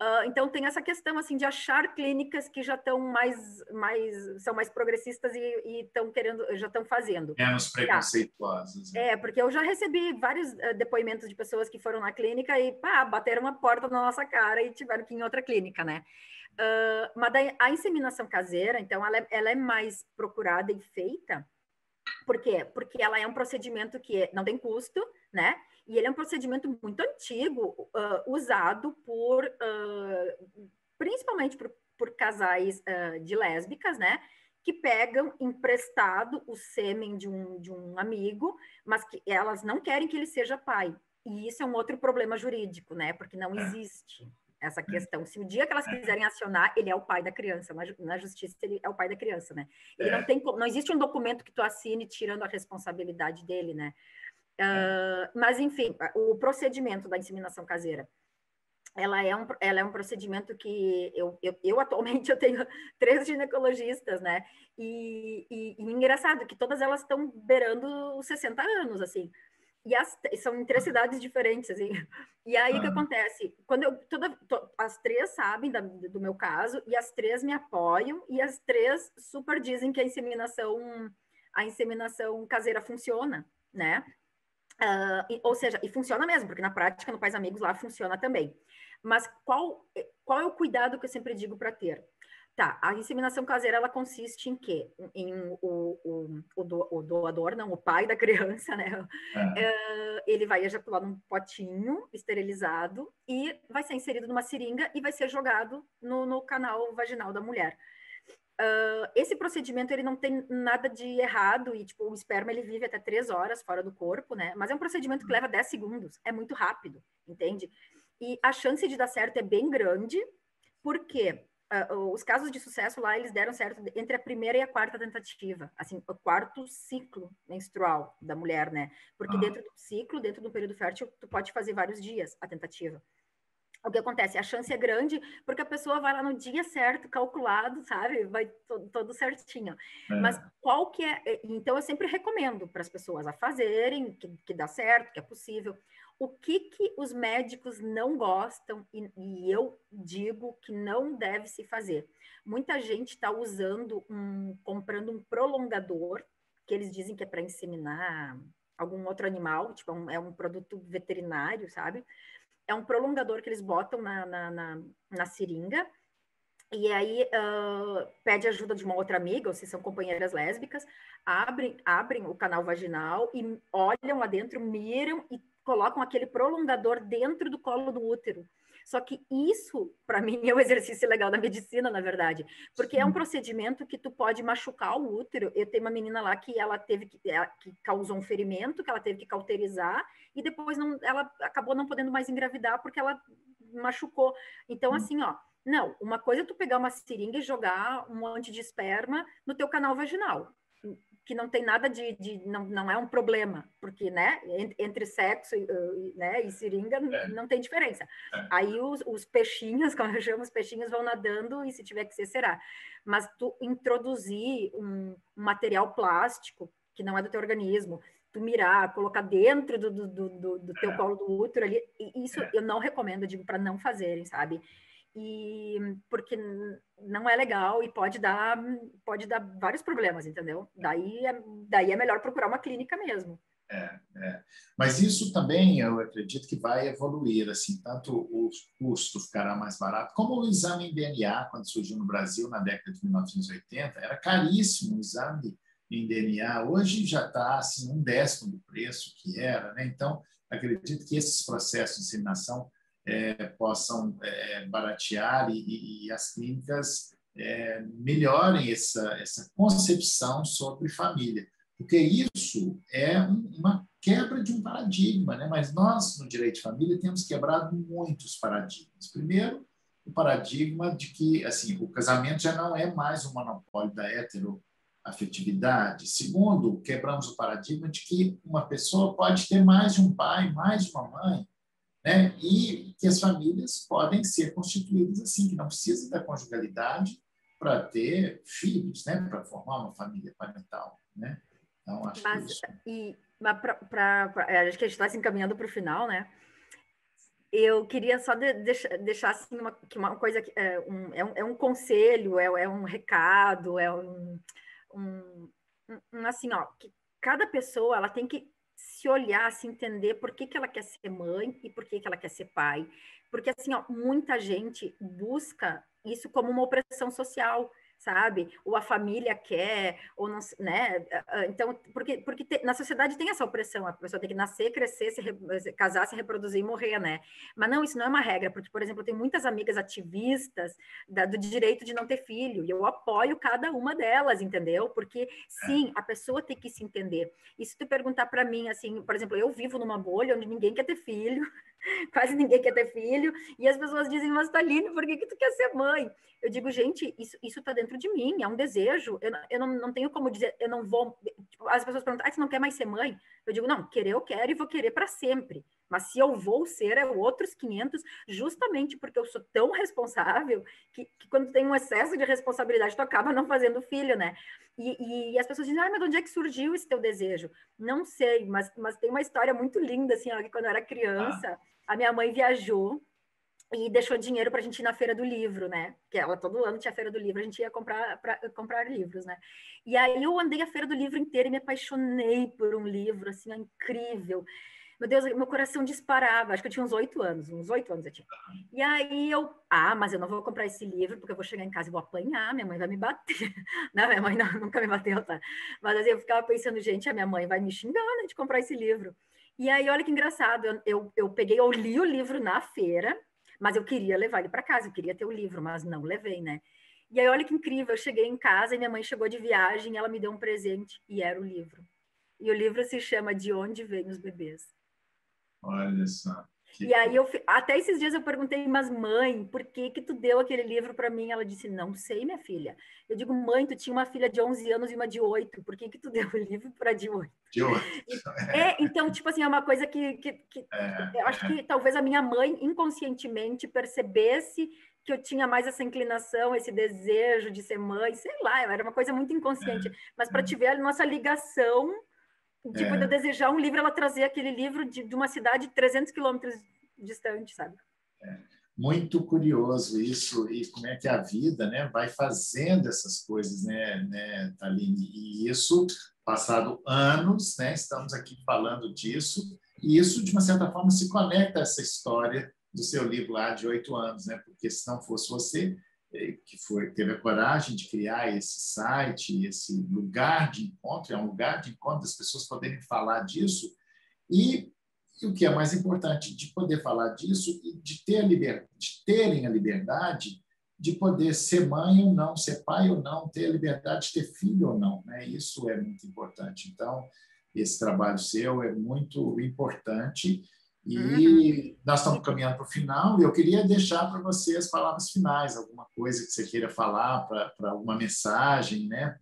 Speaker 2: Uh, então tem essa questão assim de achar clínicas que já estão mais, mais são mais progressistas e estão querendo, já estão fazendo.
Speaker 1: Menos preconceituosas.
Speaker 2: Né? É, porque eu já recebi vários uh, depoimentos de pessoas que foram na clínica e pá, bateram uma porta na nossa cara e tiveram que ir em outra clínica, né? Uh, mas a inseminação caseira, então, ela é, ela é mais procurada e feita por quê? Porque ela é um procedimento que não tem custo, né? E ele é um procedimento muito antigo, uh, usado por, uh, principalmente por, por casais uh, de lésbicas, né? Que pegam emprestado o sêmen de um, de um amigo, mas que elas não querem que ele seja pai. E isso é um outro problema jurídico, né? Porque não é. existe essa questão. Se o dia que elas quiserem acionar, ele é o pai da criança. Na, na justiça, ele é o pai da criança, né? Ele é. não tem não existe um documento que tu assine tirando a responsabilidade dele, né? Uh, mas, enfim, o procedimento da inseminação caseira, ela é um, ela é um procedimento que eu, eu, eu atualmente eu tenho [LAUGHS] três ginecologistas, né? E, e, e engraçado que todas elas estão beirando os 60 anos, assim. E as, são em três cidades diferentes, assim. E aí o que acontece? Quando eu toda to, as três sabem da, do meu caso e as três me apoiam e as três super dizem que a inseminação a inseminação caseira funciona, né? Uh, ou seja, e funciona mesmo, porque na prática no Pais Amigos lá funciona também. Mas qual qual é o cuidado que eu sempre digo para ter? Tá, a inseminação caseira ela consiste em quê? Em o, o, o, do, o doador, não, o pai da criança, né? É. Uh, ele vai ejacular num potinho esterilizado e vai ser inserido numa seringa e vai ser jogado no, no canal vaginal da mulher. Uh, esse procedimento ele não tem nada de errado e tipo o esperma ele vive até três horas fora do corpo, né? Mas é um procedimento que leva 10 segundos, é muito rápido, entende? E a chance de dar certo é bem grande, porque uh, os casos de sucesso lá eles deram certo entre a primeira e a quarta tentativa, assim, o quarto ciclo menstrual da mulher, né? Porque ah. dentro do ciclo, dentro do período fértil, tu pode fazer vários dias a tentativa o que acontece? A chance é grande porque a pessoa vai lá no dia certo, calculado, sabe? Vai todo, todo certinho. É. Mas qual que é. é então, eu sempre recomendo para as pessoas a fazerem, que, que dá certo, que é possível. O que, que os médicos não gostam, e, e eu digo que não deve se fazer. Muita gente está usando um. comprando um prolongador, que eles dizem que é para inseminar algum outro animal, tipo, é um, é um produto veterinário, sabe? É um prolongador que eles botam na, na, na, na seringa, e aí uh, pede ajuda de uma outra amiga, ou se são companheiras lésbicas, abrem, abrem o canal vaginal e olham lá dentro, miram e colocam aquele prolongador dentro do colo do útero. Só que isso, para mim, é o um exercício legal da medicina, na verdade, porque é um procedimento que tu pode machucar o útero. Eu tenho uma menina lá que ela teve que, ela, que causou um ferimento, que ela teve que cauterizar e depois não, ela acabou não podendo mais engravidar porque ela machucou. Então, assim, ó, não, uma coisa é tu pegar uma seringa e jogar um monte de esperma no teu canal vaginal que não tem nada de, de não, não é um problema, porque, né, entre sexo e, né, e seringa é. não tem diferença. É. Aí os, os, peixinhos, [LAUGHS] como eu chamo, os peixinhos vão nadando e se tiver que ser, será. Mas tu introduzir um, um material plástico que não é do teu organismo, tu mirar, colocar dentro do, do, do, do teu é. colo do útero ali, isso é. eu não recomendo, digo, para não fazerem, sabe? E porque não é legal e pode dar pode dar vários problemas, entendeu? Daí é, daí é melhor procurar uma clínica mesmo.
Speaker 1: É, é. Mas isso também eu acredito que vai evoluir, assim, tanto o custo ficará mais barato, como o exame DNA, quando surgiu no Brasil na década de 1980, era caríssimo o exame em DNA, hoje já está assim, um décimo do preço que era, né? Então, acredito que esses processos de inseminação é, possam é, baratear e, e, as clínicas é, melhorem essa, essa concepção sobre família, porque isso é uma quebra de um paradigma, né? mas nós, no direito de família, temos quebrado muitos paradigmas. Primeiro, o paradigma de que assim o casamento já não é mais um monopólio da heteroafetividade. Segundo, quebramos o paradigma de que uma pessoa pode ter mais de um pai, mais de uma mãe, né? e que as famílias podem ser constituídas assim, que não precisa da conjugalidade para ter filhos, né? para formar uma família parental. Né? Então, acho
Speaker 2: mas,
Speaker 1: que isso...
Speaker 2: E, pra, pra, pra, é, acho que a gente está se encaminhando para o final, né? Eu queria só de, deixar, deixar assim uma, uma coisa que é um, é um, é um conselho, é, é um recado, é um, um, um assim, ó, que cada pessoa ela tem que se olhar, se entender por que, que ela quer ser mãe e por que, que ela quer ser pai. Porque, assim, ó, muita gente busca isso como uma opressão social sabe? Ou a família quer, ou não, né? Então, porque, porque te, na sociedade tem essa opressão, a pessoa tem que nascer, crescer, se re, casar, se reproduzir e morrer, né? Mas não, isso não é uma regra, porque, por exemplo, eu tenho muitas amigas ativistas da, do direito de não ter filho, e eu apoio cada uma delas, entendeu? Porque, sim, a pessoa tem que se entender. E se tu perguntar para mim, assim, por exemplo, eu vivo numa bolha onde ninguém quer ter filho, [LAUGHS] quase ninguém quer ter filho, e as pessoas dizem, mas Taline, por que, que tu quer ser mãe? Eu digo, gente, isso, isso tá dentro de mim, é um desejo, eu, eu não, não tenho como dizer, eu não vou, tipo, as pessoas perguntam, ah, você não quer mais ser mãe? Eu digo, não, querer eu quero e vou querer para sempre, mas se eu vou ser, é outros 500, justamente porque eu sou tão responsável que, que quando tem um excesso de responsabilidade, tu acaba não fazendo filho, né? E, e, as pessoas dizem, ah, mas de onde é que surgiu esse teu desejo? Não sei, mas, mas tem uma história muito linda, assim, ó, que quando eu era criança, ah. a minha mãe viajou e deixou dinheiro para a gente ir na feira do livro, né? Que ela todo ano tinha a feira do livro, a gente ia comprar pra, comprar livros, né? E aí eu andei a feira do livro inteira e me apaixonei por um livro, assim, incrível meu Deus, meu coração disparava. Acho que eu tinha uns oito anos, uns oito anos eu tinha. E aí eu, ah, mas eu não vou comprar esse livro porque eu vou chegar em casa e vou apanhar, minha mãe vai me bater. [LAUGHS] Não, minha mãe não, nunca me bateu, tá? Mas assim, eu ficava pensando, gente, a minha mãe vai me xingar né, de comprar esse livro. E aí, olha que engraçado, eu, eu, eu peguei, eu li o livro na feira, mas eu queria levar ele para casa, eu queria ter o livro, mas não levei, né? E aí, olha que incrível, eu cheguei em casa e minha mãe chegou de viagem, ela me deu um presente e era o livro. E o livro se chama De Onde Vêm os Bebês.
Speaker 1: Olha só.
Speaker 2: E aí eu até esses dias eu perguntei, mas mãe, por que que tu deu aquele livro para mim? Ela disse: "Não sei, minha filha". Eu digo: "Mãe, tu tinha uma filha de 11 anos e uma de 8, por que que tu [LAUGHS] deu o livro para de 8?".
Speaker 1: De 8. [LAUGHS]
Speaker 2: É, então, tipo assim, é uma coisa que, que, que é, eu acho é. que talvez a minha mãe inconscientemente percebesse que eu tinha mais essa inclinação, esse desejo de ser mãe, sei lá, era uma coisa muito inconsciente, é, mas para é. te ver a nossa ligação Tipo, é. eu desejar um livro, ela trazer aquele livro de, de uma cidade 300 quilômetros distante, sabe?
Speaker 1: É. Muito curioso isso, e como é que a vida né, vai fazendo essas coisas, né, né, Taline? E isso, passado anos, né, estamos aqui falando disso, e isso, de uma certa forma, se conecta a essa história do seu livro lá de oito anos, né? Porque se não fosse você, é, que foi, teve a coragem de criar esse site, esse lugar de encontro, é um lugar de encontro das pessoas poderem falar disso e, e o que é mais importante, de poder falar disso e de, ter a liber, de terem a liberdade de poder ser mãe ou não, ser pai ou não, ter a liberdade de ter filho ou não. Né? Isso é muito importante. Então, esse trabalho seu é muito importante e uhum. nós estamos caminhando para o final, e eu queria deixar para você as palavras finais, alguma coisa que você queira falar, para alguma mensagem, né,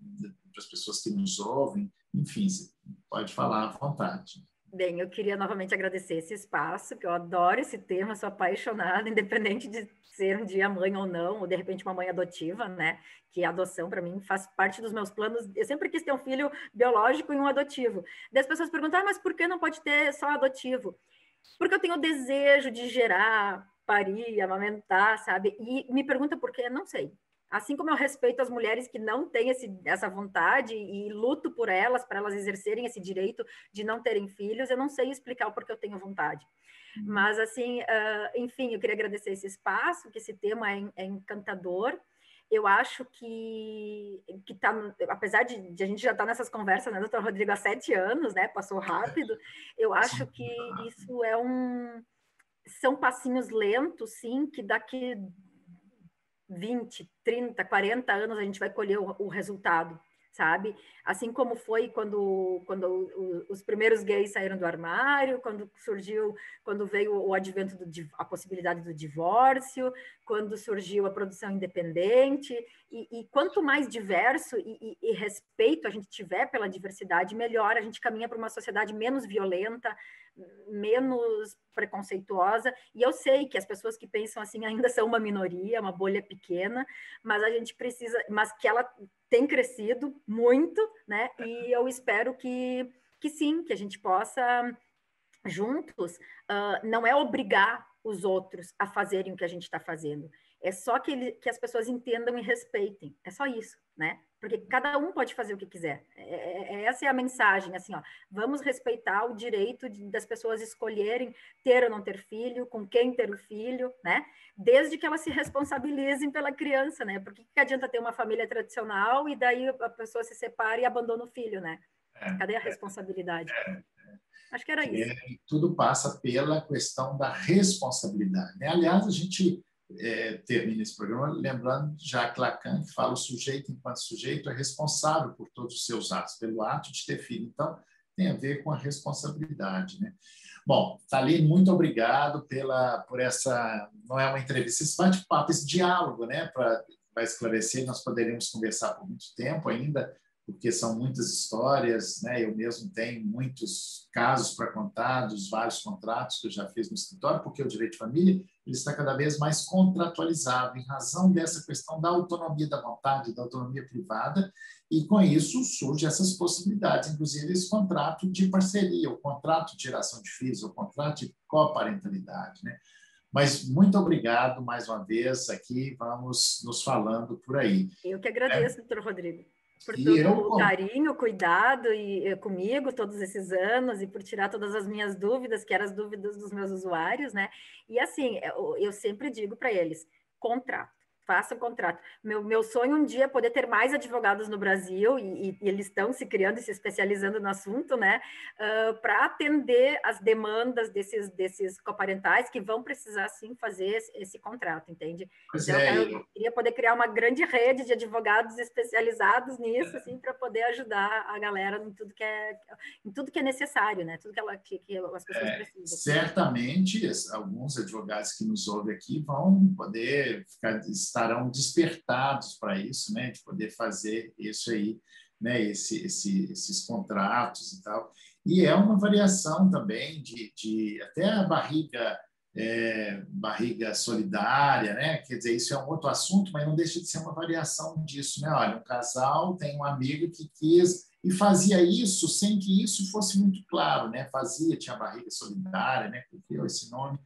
Speaker 1: para as pessoas que nos ouvem, enfim, você pode falar à vontade.
Speaker 2: Bem, eu queria novamente agradecer esse espaço, que eu adoro esse tema, sou apaixonada, [LAUGHS] independente de ser um dia mãe ou não, ou de repente uma mãe adotiva, né? Que a adoção para mim faz parte dos meus planos. Eu sempre quis ter um filho biológico e um adotivo. E as pessoas perguntam, ah, mas por que não pode ter só adotivo? Porque eu tenho o desejo de gerar, parir, amamentar, sabe? E me pergunta por quê? Não sei. Assim como eu respeito as mulheres que não têm esse, essa vontade e luto por elas, para elas exercerem esse direito de não terem filhos, eu não sei explicar o porquê eu tenho vontade. Uhum. Mas, assim, uh, enfim, eu queria agradecer esse espaço, que esse tema é, é encantador eu acho que, que tá, apesar de, de a gente já estar tá nessas conversas, né, doutor Rodrigo, há sete anos, né, passou rápido, eu acho que isso é um, são passinhos lentos, sim, que daqui 20, 30, 40 anos a gente vai colher o, o resultado, sabe? Assim como foi quando, quando os primeiros gays saíram do armário, quando surgiu, quando veio o advento do a possibilidade do divórcio, quando surgiu a produção independente, e, e quanto mais diverso e, e, e, respeito a gente tiver pela diversidade, melhor a gente caminha para uma sociedade menos violenta, menos preconceituosa. E eu sei que as pessoas que pensam assim ainda são uma minoria, uma bolha pequena, mas a gente precisa, mas que ela tem crescido muito, né? E eu espero que, que sim, que a gente possa juntos, uh, não é obrigar os outros a fazerem o que a gente está fazendo, é só que, ele, que as pessoas entendam e respeitem. É só isso, né? Porque cada um pode fazer o que quiser. É, é, é essa é a mensagem, assim, ó. Vamos respeitar o direito de, das pessoas escolherem ter ou não ter filho, com quem ter o filho, né? Desde que elas se responsabilizem pela criança, né? Porque que adianta ter uma família tradicional e daí a pessoa se separa e abandona o filho, né? É, Cadê a é. responsabilidade? É, Acho que era isso.
Speaker 1: tudo passa pela questão da responsabilidade. Né? Aliás, a gente é, termina esse programa lembrando de Jacques Lacan, que fala o sujeito, enquanto sujeito, é responsável por todos os seus atos, pelo ato de ter filho. Então, tem a ver com a responsabilidade. Né? Bom, Thalie, muito obrigado pela, por essa, não é uma entrevista, esse bate-papo, esse diálogo, né, para esclarecer, nós poderíamos conversar por muito tempo ainda, porque são muitas histórias, né? Eu mesmo tenho muitos casos para contar dos vários contratos que eu já fiz no escritório, porque o direito de família ele está cada vez mais contratualizado em razão dessa questão da autonomia da vontade, da autonomia privada, e com isso surgem essas possibilidades, inclusive esse contrato de parceria, o contrato de geração de filhos, o contrato de coparentalidade, né? Mas muito obrigado mais uma vez aqui, vamos nos falando por aí.
Speaker 2: Eu que agradeço, é. doutor Rodrigo por todo eu... o carinho, cuidado e, e, comigo todos esses anos e por tirar todas as minhas dúvidas, que eram as dúvidas dos meus usuários, né? E assim, eu, eu sempre digo para eles: contrato. Faça o contrato. Meu, meu sonho um dia é poder ter mais advogados no Brasil, e, e eles estão se criando e se especializando no assunto, né, uh, para atender as demandas desses, desses coparentais que vão precisar, sim, fazer esse, esse contrato, entende?
Speaker 1: Pois
Speaker 2: então,
Speaker 1: é,
Speaker 2: eu, queria poder criar uma grande rede de advogados especializados nisso, assim, para poder ajudar a galera em tudo que é, em tudo que é necessário, né, tudo que, ela, que, que as pessoas
Speaker 1: é,
Speaker 2: precisam.
Speaker 1: Certamente, alguns advogados que nos ouvem aqui vão poder ficar estarão despertados para isso, né, de poder fazer isso aí, né, esse, esse, esses contratos e tal. E é uma variação também de, de até a barriga é, barriga solidária, né? Quer dizer, isso é um outro assunto, mas não deixa de ser uma variação disso, né? Olha, um casal tem um amigo que quis e fazia isso sem que isso fosse muito claro, né? Fazia, tinha barriga solidária, né? Criou esse nome.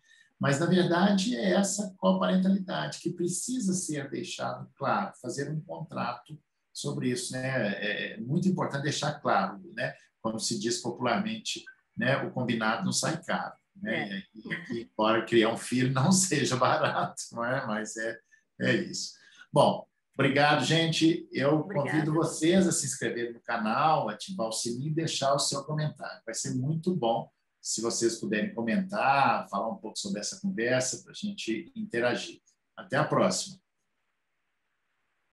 Speaker 1: Mas, na verdade, é essa coparentalidade que precisa ser deixado claro, fazer um contrato sobre isso. Né? É, é muito importante deixar claro, né? como se diz popularmente, né? o combinado não sai caro. Né? É. E, e, embora criar um filho não [LAUGHS] seja barato, não é? mas é, é isso. Bom, obrigado, gente. Eu Obrigada. convido vocês a se inscrever no canal, ativar o sininho e deixar o seu comentário. Vai ser muito bom se vocês puderem comentar, falar um pouco sobre essa conversa, para a gente interagir. Até a próxima.